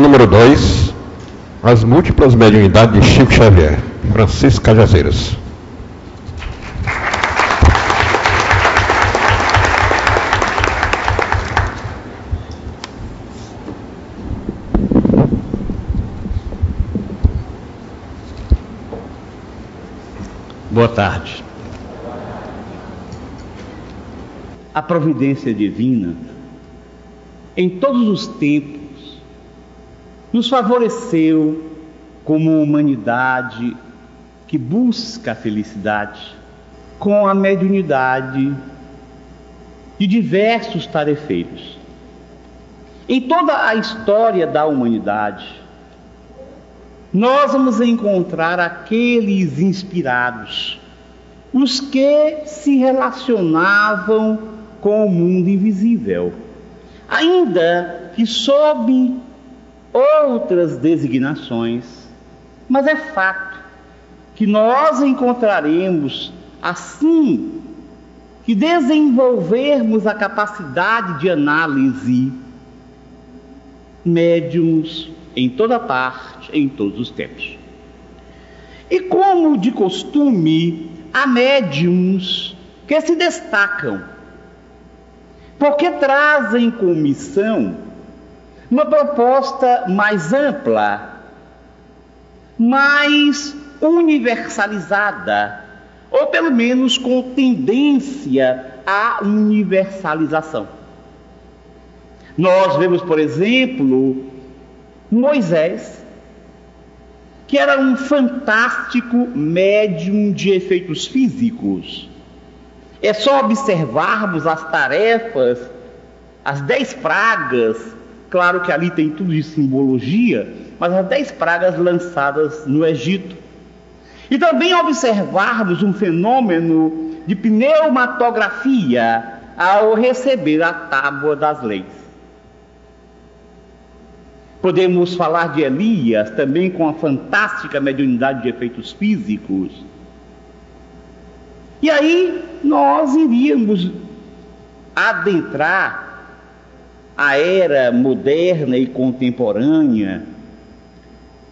número 2, as múltiplas mediunidades de Chico Xavier, Francisco Cajazeiras. Boa tarde. A providência divina, em todos os tempos, nos favoreceu como humanidade que busca a felicidade com a mediunidade de diversos tarefeiros. Em toda a história da humanidade, nós vamos encontrar aqueles inspirados, os que se relacionavam com o mundo invisível, ainda que sob outras designações, mas é fato que nós encontraremos assim que desenvolvermos a capacidade de análise médiums em toda parte, em todos os tempos. E como de costume, há médiums que se destacam, porque trazem com missão uma proposta mais ampla, mais universalizada, ou pelo menos com tendência à universalização. Nós vemos, por exemplo, Moisés, que era um fantástico médium de efeitos físicos. É só observarmos as tarefas, as dez pragas, claro que ali tem tudo de simbologia, mas as dez pragas lançadas no Egito. E também observarmos um fenômeno de pneumatografia ao receber a tábua das leis. Podemos falar de Elias também com a fantástica mediunidade de efeitos físicos. E aí nós iríamos adentrar a era moderna e contemporânea,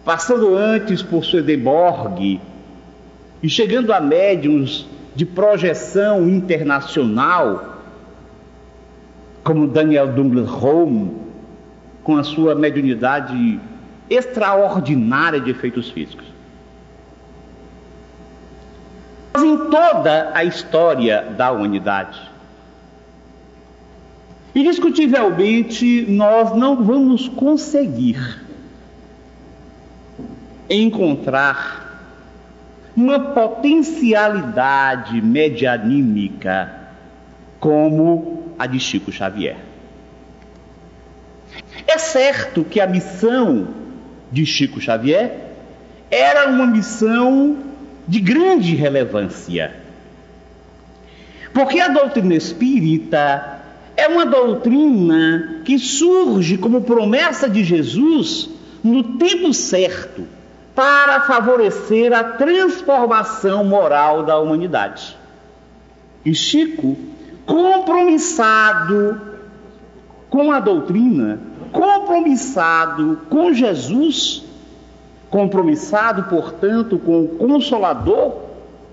passando antes por Swedenborg e chegando a médiums de projeção internacional, como Daniel Douglas Home, com a sua mediunidade extraordinária de efeitos físicos. Mas em toda a história da humanidade, indiscutivelmente, nós não vamos conseguir encontrar uma potencialidade medianímica como a de Chico Xavier. É certo que a missão de Chico Xavier era uma missão de grande relevância. Porque a doutrina espírita é uma doutrina que surge como promessa de Jesus no tempo certo para favorecer a transformação moral da humanidade. E Chico, compromissado com a doutrina, compromissado com Jesus, compromissado, portanto, com o consolador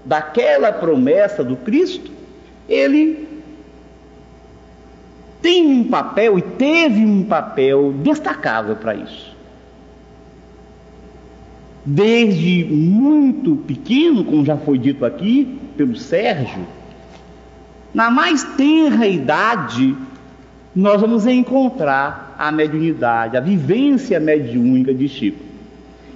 daquela promessa do Cristo, ele tem um papel e teve um papel destacável para isso. Desde muito pequeno, como já foi dito aqui pelo Sérgio, na mais tenra idade, nós vamos encontrar a mediunidade, a vivência mediúnica de Chico.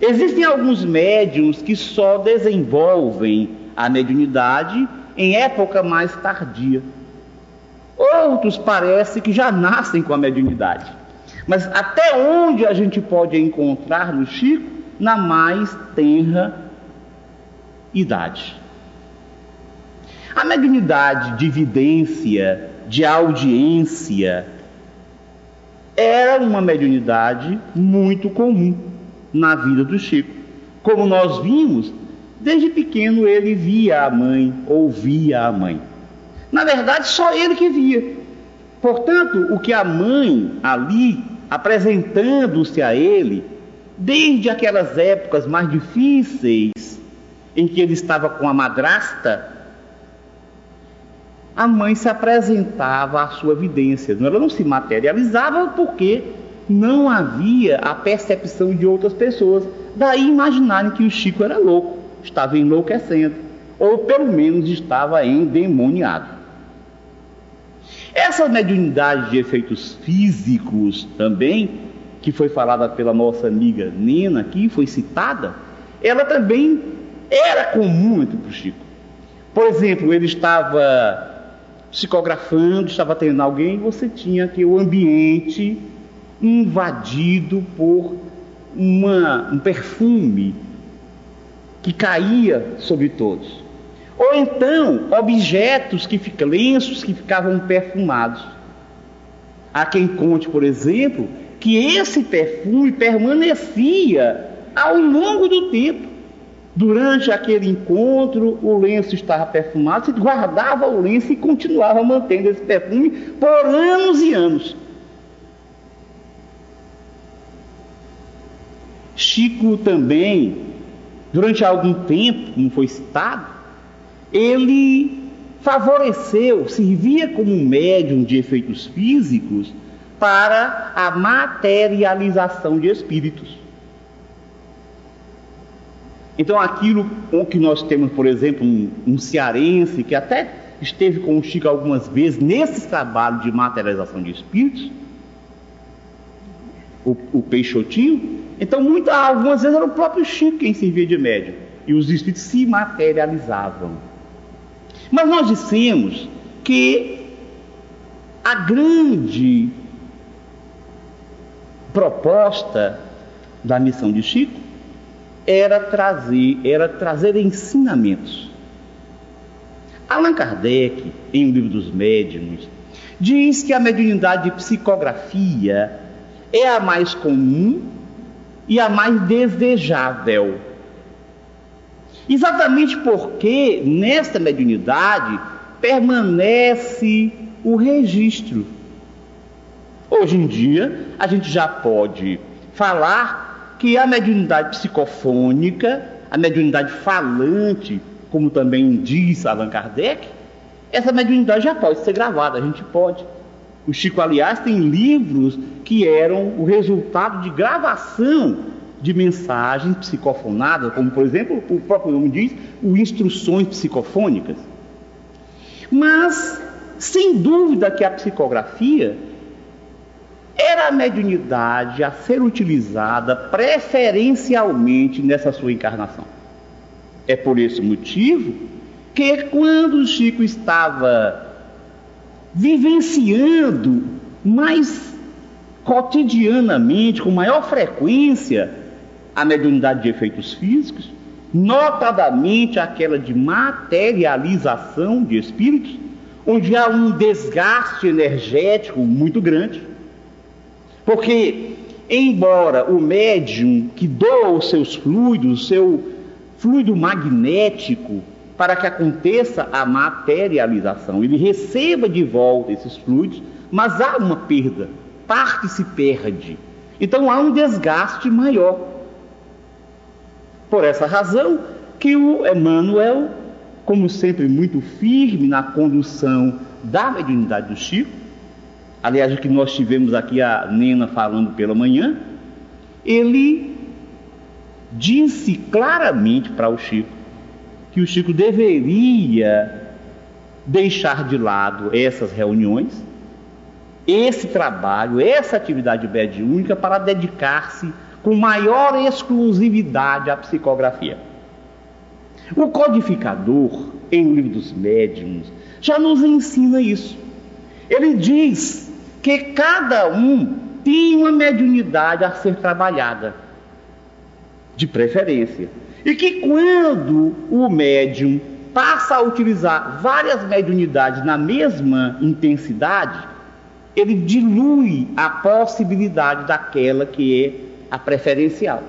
Existem alguns médiums que só desenvolvem a mediunidade em época mais tardia. Outros parece que já nascem com a mediunidade. Mas até onde a gente pode encontrar no Chico? Na mais tenra idade. A mediunidade de vidência de audiência, era uma mediunidade muito comum na vida do Chico. Como nós vimos, desde pequeno ele via a mãe, ouvia a mãe. Na verdade, só ele que via. Portanto, o que a mãe ali apresentando-se a ele, desde aquelas épocas mais difíceis, em que ele estava com a madrasta, a mãe se apresentava à sua evidência. Ela não se materializava porque não havia a percepção de outras pessoas. Daí imaginarem que o Chico era louco, estava enlouquecendo, ou pelo menos estava endemoniado. Essa mediunidade de efeitos físicos também, que foi falada pela nossa amiga Nina aqui, foi citada, ela também era comum entre o Chico. Por exemplo, ele estava psicografando, estava tendo alguém, você tinha que o ambiente invadido por uma, um perfume que caía sobre todos. Ou então, objetos que ficam, lenços que ficavam perfumados. Há quem conte, por exemplo, que esse perfume permanecia ao longo do tempo. Durante aquele encontro, o lenço estava perfumado, se guardava o lenço e continuava mantendo esse perfume por anos e anos. Chico também, durante algum tempo, como foi citado, ele favoreceu, servia como um médium de efeitos físicos para a materialização de espíritos. Então, aquilo que nós temos, por exemplo, um, um cearense que até esteve com o Chico algumas vezes nesse trabalho de materialização de espíritos, o, o Peixotinho. Então, muitas, algumas vezes era o próprio Chico quem servia de médium e os espíritos se materializavam. Mas nós dissemos que a grande proposta da missão de Chico era trazer, era trazer ensinamentos. Allan Kardec, em O Livro dos Médiuns, diz que a mediunidade de psicografia é a mais comum e a mais desejável. Exatamente porque nesta mediunidade permanece o registro. Hoje em dia, a gente já pode falar que a mediunidade psicofônica, a mediunidade falante, como também diz Allan Kardec, essa mediunidade já pode ser gravada, a gente pode. O Chico, aliás, tem livros que eram o resultado de gravação de mensagens psicofonadas, como por exemplo, o próprio nome diz, o Instruções Psicofônicas. Mas, sem dúvida que a psicografia era a mediunidade a ser utilizada preferencialmente nessa sua encarnação. É por esse motivo que, quando Chico estava vivenciando mais cotidianamente, com maior frequência, a mediunidade de efeitos físicos, notadamente aquela de materialização de espíritos, onde há um desgaste energético muito grande, porque, embora o médium que doa os seus fluidos, o seu fluido magnético, para que aconteça a materialização, ele receba de volta esses fluidos, mas há uma perda, parte se perde. Então há um desgaste maior. Por essa razão que o Emmanuel, como sempre muito firme na condução da mediunidade do Chico, aliás, o que nós tivemos aqui a Nena falando pela manhã, ele disse claramente para o Chico que o Chico deveria deixar de lado essas reuniões, esse trabalho, essa atividade mediúnica para dedicar-se com maior exclusividade à psicografia. O codificador, em O Livro dos Médiuns, já nos ensina isso. Ele diz que cada um tem uma mediunidade a ser trabalhada, de preferência. E que quando o médium passa a utilizar várias mediunidades na mesma intensidade, ele dilui a possibilidade daquela que é a preferencial.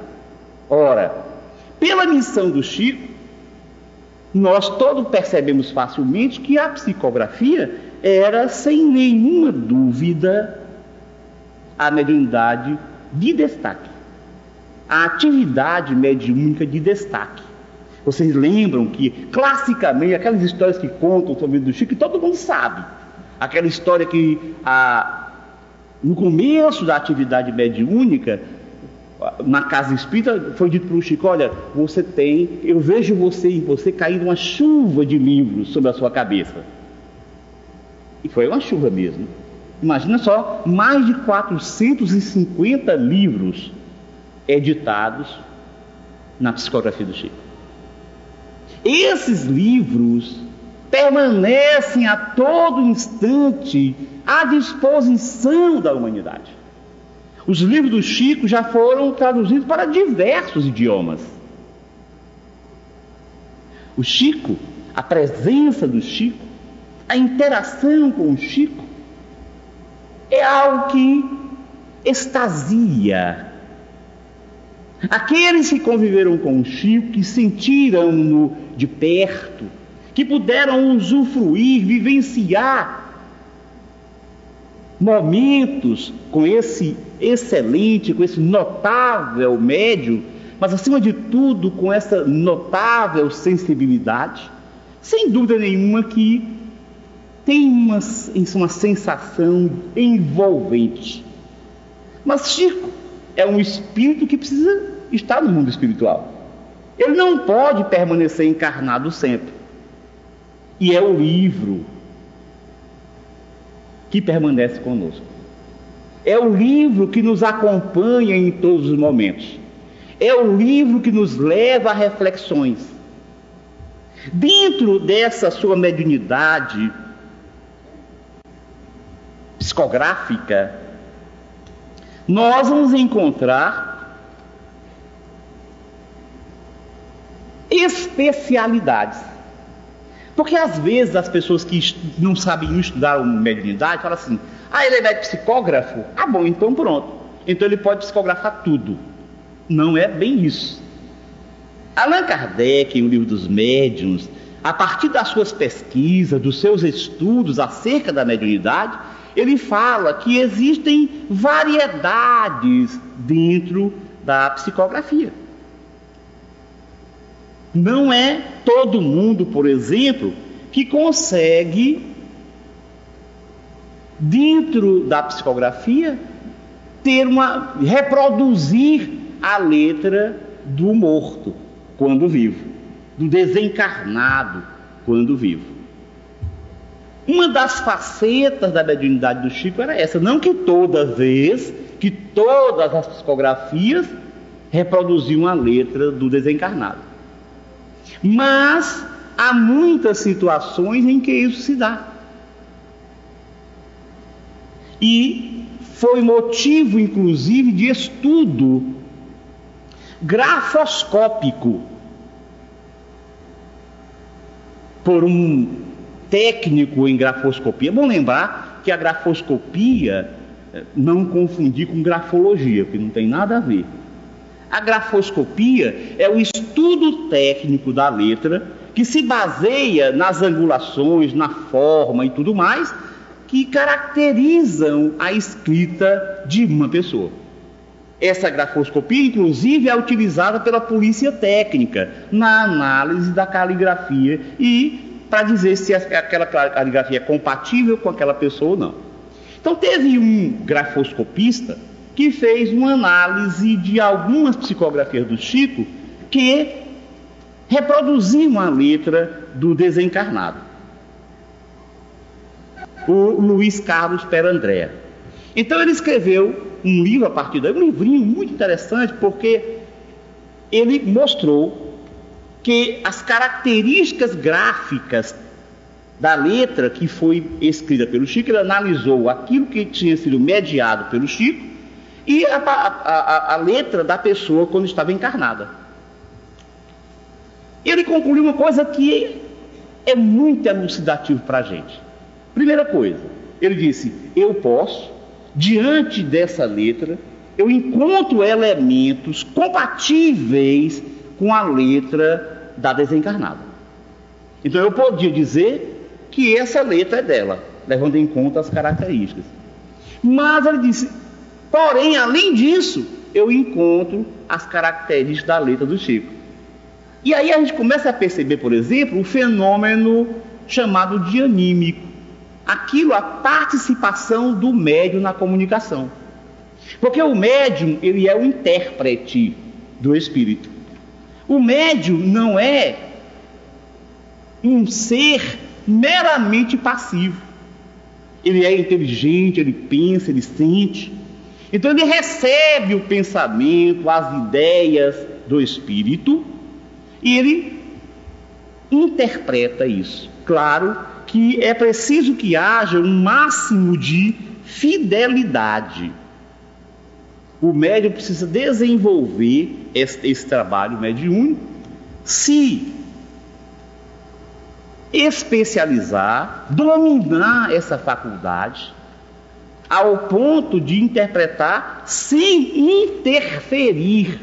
Ora, pela missão do Chico, nós todos percebemos facilmente que a psicografia era, sem nenhuma dúvida, a mediunidade de destaque, a atividade mediúnica de destaque. Vocês lembram que, classicamente, aquelas histórias que contam sobre o Chico, todo mundo sabe. Aquela história que, a, no começo da atividade mediúnica, na casa espírita, foi dito para o Chico: Olha, você tem, eu vejo você em você caindo uma chuva de livros sobre a sua cabeça. E foi uma chuva mesmo. Imagina só, mais de 450 livros editados na psicografia do Chico. Esses livros permanecem a todo instante à disposição da humanidade. Os livros do Chico já foram traduzidos para diversos idiomas. O Chico, a presença do Chico, a interação com o Chico, é algo que extasia. Aqueles que conviveram com o Chico, que sentiram-no de perto, que puderam usufruir, vivenciar momentos com esse excelente, com esse notável médio, mas acima de tudo com essa notável sensibilidade, sem dúvida nenhuma que tem uma, uma sensação envolvente. Mas Chico é um espírito que precisa estar no mundo espiritual. Ele não pode permanecer encarnado sempre. E é o livro que permanece conosco. É o livro que nos acompanha em todos os momentos. É o livro que nos leva a reflexões. Dentro dessa sua mediunidade psicográfica, nós vamos encontrar especialidades. Porque às vezes as pessoas que não sabem estudar mediunidade falam assim: ah, ele é psicógrafo? Ah, bom, então pronto. Então ele pode psicografar tudo. Não é bem isso. Allan Kardec, em O Livro dos Médiuns, a partir das suas pesquisas, dos seus estudos acerca da mediunidade, ele fala que existem variedades dentro da psicografia. Não é todo mundo, por exemplo, que consegue, dentro da psicografia, ter uma reproduzir a letra do morto quando vivo, do desencarnado quando vivo. Uma das facetas da mediunidade do Chico era essa, não que toda vez, que todas as psicografias reproduziam a letra do desencarnado. Mas há muitas situações em que isso se dá. E foi motivo, inclusive, de estudo grafoscópico por um técnico em grafoscopia. É bom lembrar que a grafoscopia eh, não confundir com grafologia, porque não tem nada a ver. A grafoscopia é o estudo técnico da letra que se baseia nas angulações, na forma e tudo mais que caracterizam a escrita de uma pessoa. Essa grafoscopia, inclusive, é utilizada pela polícia técnica na análise da caligrafia e para dizer se aquela caligrafia é compatível com aquela pessoa ou não. Então, teve um grafoscopista que fez uma análise de algumas psicografias do Chico que reproduziam a letra do desencarnado. O Luiz Carlos Perandré. Então ele escreveu um livro a partir daí, um livrinho muito interessante, porque ele mostrou que as características gráficas da letra que foi escrita pelo Chico, ele analisou aquilo que tinha sido mediado pelo Chico e a, a, a, letra da pessoa quando estava encarnada. Ele concluiu uma coisa que é muito elucidativo para a gente. Primeira coisa, ele disse: Eu posso, diante dessa letra, eu encontro elementos compatíveis com a letra da desencarnada. Então eu podia dizer que essa letra é dela, levando em conta as características. Mas ele disse: Porém, além disso, eu encontro as características da letra do Chico. E aí a gente começa a perceber, por exemplo, o fenômeno chamado de anímico. Aquilo, a participação do médium na comunicação. Porque o médium, ele é o intérprete do espírito. O médium não é um ser meramente passivo. Ele é inteligente, ele pensa, ele sente. Então ele recebe o pensamento, as ideias do espírito e ele interpreta isso. Claro que é preciso que haja um máximo de fidelidade. O médium precisa desenvolver esse, esse trabalho mediúnico, se especializar, dominar essa faculdade, ao ponto de interpretar sem interferir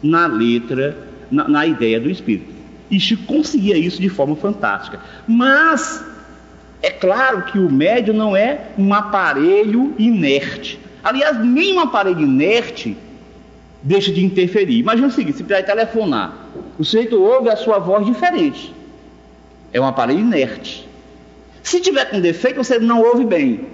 na letra, na, na ideia do espírito. E Chico conseguia isso de forma fantástica. Mas é claro que o médium não é um aparelho inerte. Aliás, nenhum aparelho inerte deixa de interferir. Imagina o seguinte: se precisar telefonar, o sujeito ouve a sua voz diferente. É um aparelho inerte. Se tiver com defeito, você não ouve bem.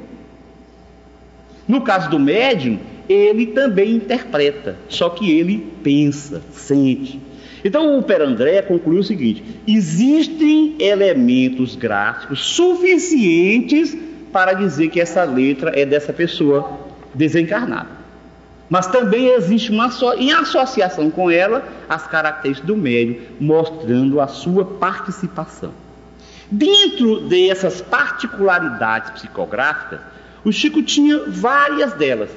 No caso do médium, ele também interpreta, só que ele pensa, sente. Então o Perandré concluiu o seguinte: existem elementos gráficos suficientes para dizer que essa letra é dessa pessoa desencarnada. Mas também existe uma em associação com ela as características do médium, mostrando a sua participação. Dentro dessas particularidades psicográficas, o Chico tinha várias delas.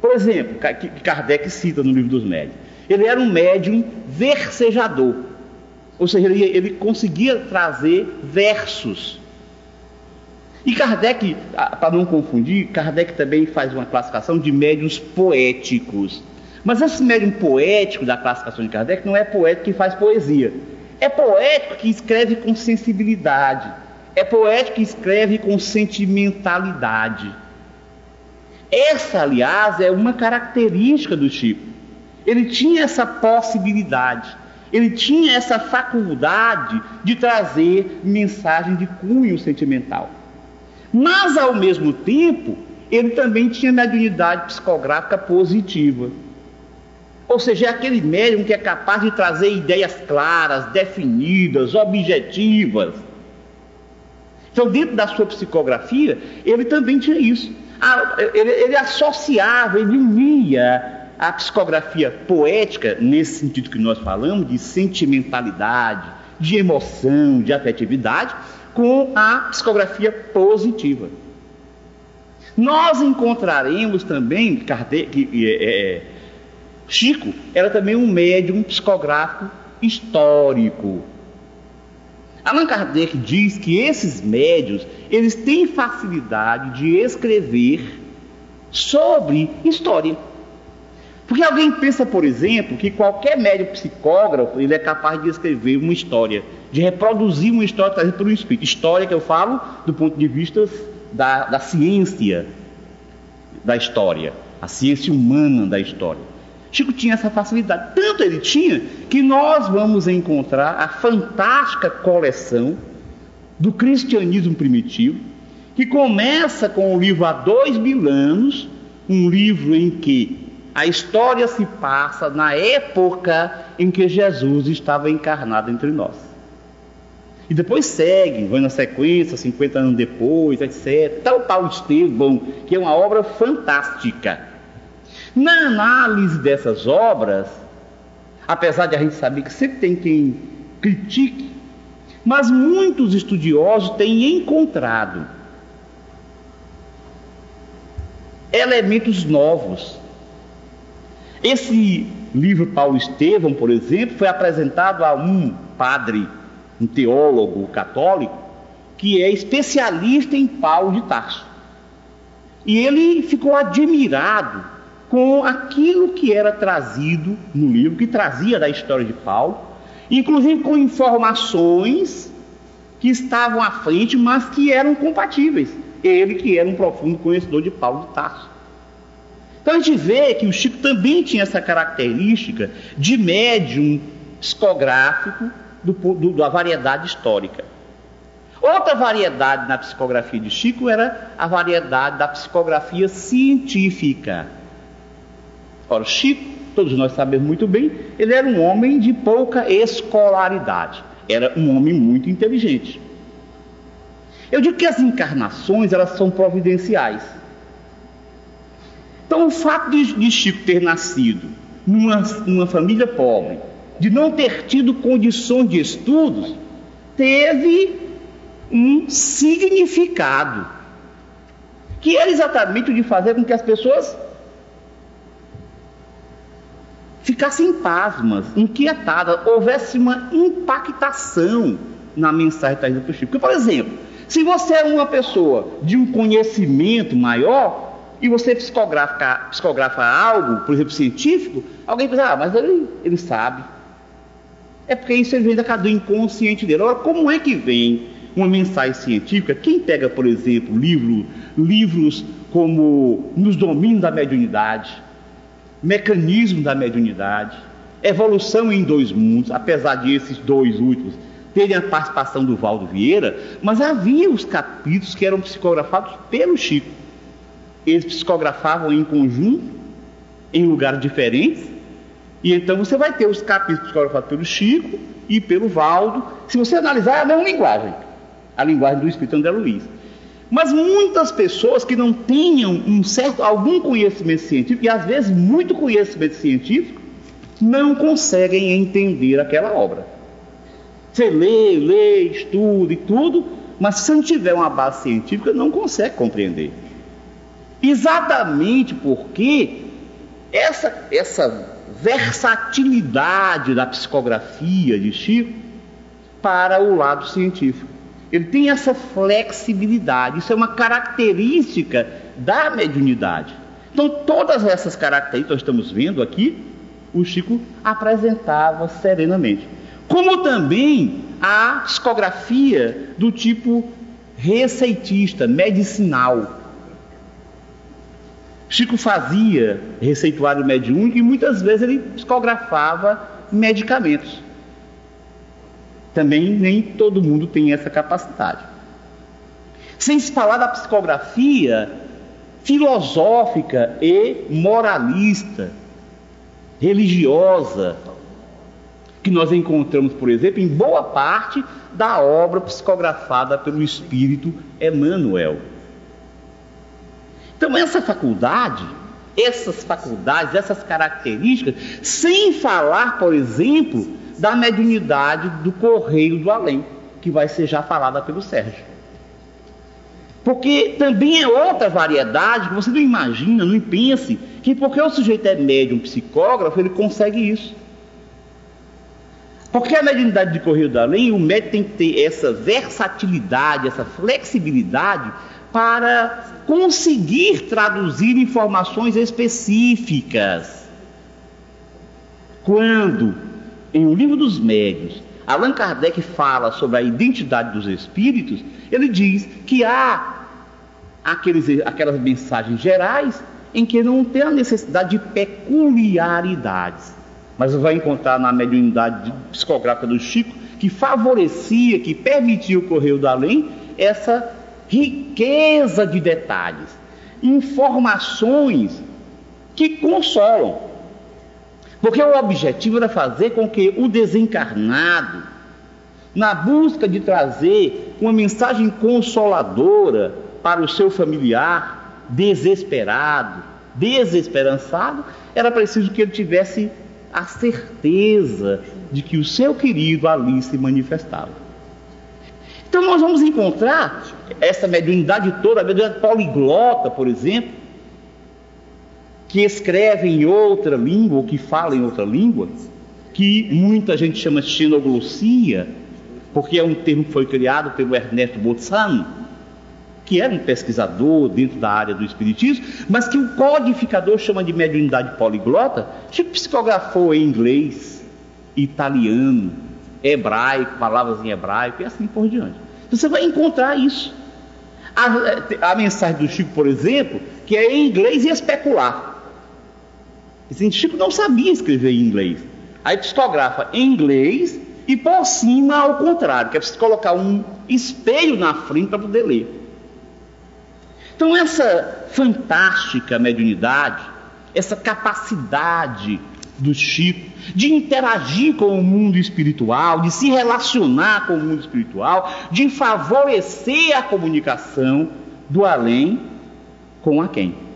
Por exemplo, que Kardec cita no livro dos médios. Ele era um médium versejador, ou seja, ele, ele conseguia trazer versos. E Kardec, para não confundir, Kardec também faz uma classificação de médiums poéticos. Mas esse médium poético da classificação de Kardec não é poético que faz poesia. É poético que escreve com sensibilidade. É poético que escreve com sentimentalidade. Essa, aliás, é uma característica do Chico. Ele tinha essa possibilidade, ele tinha essa faculdade de trazer mensagem de cunho sentimental. Mas, ao mesmo tempo, ele também tinha mediunidade psicográfica positiva. Ou seja, é aquele médium que é capaz de trazer ideias claras, definidas, objetivas. Então, dentro da sua psicografia, ele também tinha isso. Ele, ele associava, ele unia a psicografia poética, nesse sentido que nós falamos, de sentimentalidade, de emoção, de afetividade, com a psicografia positiva. Nós encontraremos também, Kardec, é, é, Chico era também um médium psicográfico histórico. Allan Kardec diz que esses médios, eles têm facilidade de escrever sobre história. Porque alguém pensa, por exemplo, que qualquer médio psicógrafo ele é capaz de escrever uma história, de reproduzir uma história trazida por um espírito. História que eu falo do ponto de vista da, da ciência da história, a ciência humana da história. Chico tinha essa facilidade, tanto ele tinha que nós vamos encontrar a fantástica coleção do cristianismo primitivo, que começa com o livro Há Dois Mil Anos, um livro em que a história se passa na época em que Jesus estava encarnado entre nós. E depois segue, vai na sequência, 50 anos depois, etc. Tal Paulo Estevão, que é uma obra fantástica. Na análise dessas obras, apesar de a gente saber que sempre tem quem critique, mas muitos estudiosos têm encontrado elementos novos esse livro Paulo Estevão, por exemplo, foi apresentado a um padre, um teólogo católico, que é especialista em Paulo de Tarso. E ele ficou admirado com aquilo que era trazido no livro, que trazia da história de Paulo, inclusive com informações que estavam à frente, mas que eram compatíveis. Ele que era um profundo conhecedor de Paulo de Tarso. Então a gente vê que o Chico também tinha essa característica de médium psicográfico do, do, da variedade histórica. Outra variedade na psicografia de Chico era a variedade da psicografia científica. Ora, Chico, todos nós sabemos muito bem, ele era um homem de pouca escolaridade, era um homem muito inteligente. Eu digo que as encarnações elas são providenciais. Então, o fato de, de Chico ter nascido numa, numa família pobre, de não ter tido condições de estudos, teve um significado, que era exatamente o de fazer com que as pessoas ficassem pasmas, inquietadas, houvesse uma impactação na mensagem trazida por Chico. Porque, por exemplo, se você é uma pessoa de um conhecimento maior e você psicografa, psicografa algo, por exemplo, científico, alguém pensa, ah, mas ele, ele sabe. É porque isso vem da cadeia inconsciente dele. Agora, como é que vem uma mensagem científica? Quem pega, por exemplo, livro, livros como Nos Domínios da Mediunidade, Mecanismo da Mediunidade, Evolução em Dois Mundos, apesar de esses dois últimos terem a participação do Valdo Vieira, mas havia os capítulos que eram psicografados pelo Chico. Eles psicografavam em conjunto, em lugares diferentes, e então você vai ter os capítulos psicografados pelo Chico e pelo Valdo. Se você analisar, é a mesma linguagem, a linguagem do Espírito André Luiz. Mas muitas pessoas que não tenham um certo, algum conhecimento científico, e às vezes muito conhecimento científico, não conseguem entender aquela obra. Você lê, lê, estuda e tudo, mas se não tiver uma base científica, não consegue compreender. Exatamente porque essa, essa versatilidade da psicografia de Chico para o lado científico. Ele tem essa flexibilidade, isso é uma característica da mediunidade. Então, todas essas características que estamos vendo aqui, o Chico apresentava serenamente. Como também a psicografia do tipo receitista, medicinal. Chico fazia receituário mediúnico e muitas vezes ele psicografava medicamentos. Também nem todo mundo tem essa capacidade. Sem se falar da psicografia filosófica e moralista, religiosa, que nós encontramos, por exemplo, em boa parte da obra psicografada pelo Espírito Emmanuel. Então, essa faculdade, essas faculdades, essas características, sem falar, por exemplo, da mediunidade do correio do além, que vai ser já falada pelo Sérgio. Porque também é outra variedade que você não imagina, não pense que porque o sujeito é médium psicógrafo, ele consegue isso. Porque a mediunidade de correio do além, o médium tem que ter essa versatilidade, essa flexibilidade para conseguir traduzir informações específicas. Quando, em O Livro dos Médios, Allan Kardec fala sobre a identidade dos espíritos, ele diz que há aqueles, aquelas mensagens gerais em que não tem a necessidade de peculiaridades. Mas vai encontrar na mediunidade psicográfica do Chico que favorecia, que permitia o correio do além essa riqueza de detalhes, informações que consolam. Porque o objetivo era fazer com que o desencarnado, na busca de trazer uma mensagem consoladora para o seu familiar desesperado, desesperançado, era preciso que ele tivesse a certeza de que o seu querido ali se manifestava. Então nós vamos encontrar essa mediunidade toda, a mediunidade poliglota, por exemplo, que escreve em outra língua, ou que fala em outra língua, que muita gente chama de xenoglossia, porque é um termo que foi criado pelo Ernesto Bolzano, que era um pesquisador dentro da área do espiritismo, mas que o codificador chama de mediunidade poliglota, tipo psicografou em inglês, italiano, hebraico, palavras em hebraico e assim por diante. Você vai encontrar isso. A, a, mensagem do Chico, por exemplo, que é em inglês e especular. Esse Chico não sabia escrever em inglês. Aí psicografa em inglês e por cima ao contrário, que é preciso colocar um espelho na frente para poder ler. Então, essa fantástica mediunidade, essa capacidade do Chico de interagir com o mundo espiritual, de se relacionar com o mundo espiritual, de favorecer a comunicação do além com a quem.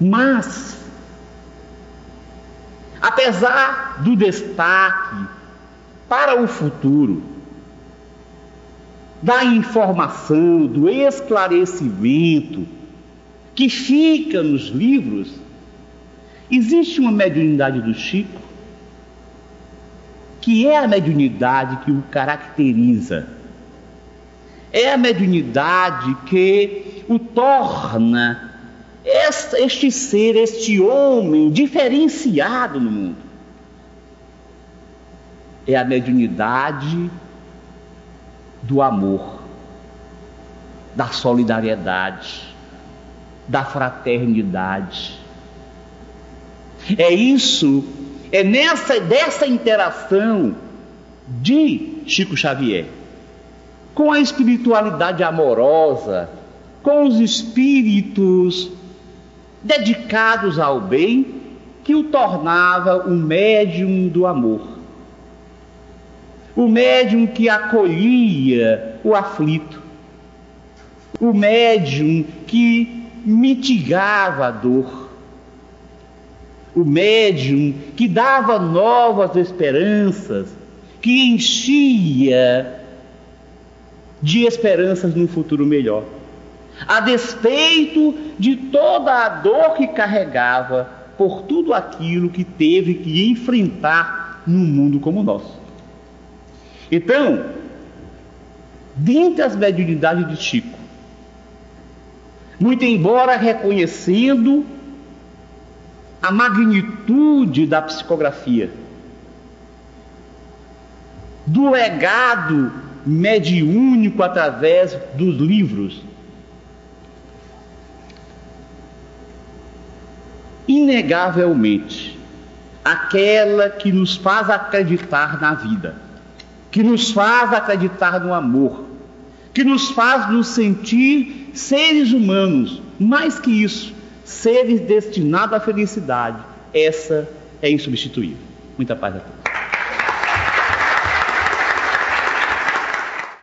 Mas, apesar do destaque para o futuro, da informação, do esclarecimento que fica nos livros, existe uma mediunidade do Chico que é a mediunidade que o caracteriza. É a mediunidade que o torna este ser, este homem diferenciado no mundo. É a mediunidade do amor, da solidariedade, da fraternidade. É isso, é nessa dessa interação de Chico Xavier com a espiritualidade amorosa, com os espíritos dedicados ao bem, que o tornava o médium do amor. O médium que acolhia o aflito. O médium que mitigava a dor. O médium que dava novas esperanças, que enchia de esperanças num futuro melhor a despeito de toda a dor que carregava por tudo aquilo que teve que enfrentar num mundo como o nosso. Então, dentre as mediunidades de Chico, muito embora reconhecendo a magnitude da psicografia, do legado mediúnico através dos livros, inegavelmente aquela que nos faz acreditar na vida, que nos faz acreditar no amor, que nos faz nos sentir seres humanos, mais que isso, seres destinados à felicidade. Essa é insubstituível. Muita paz a todos.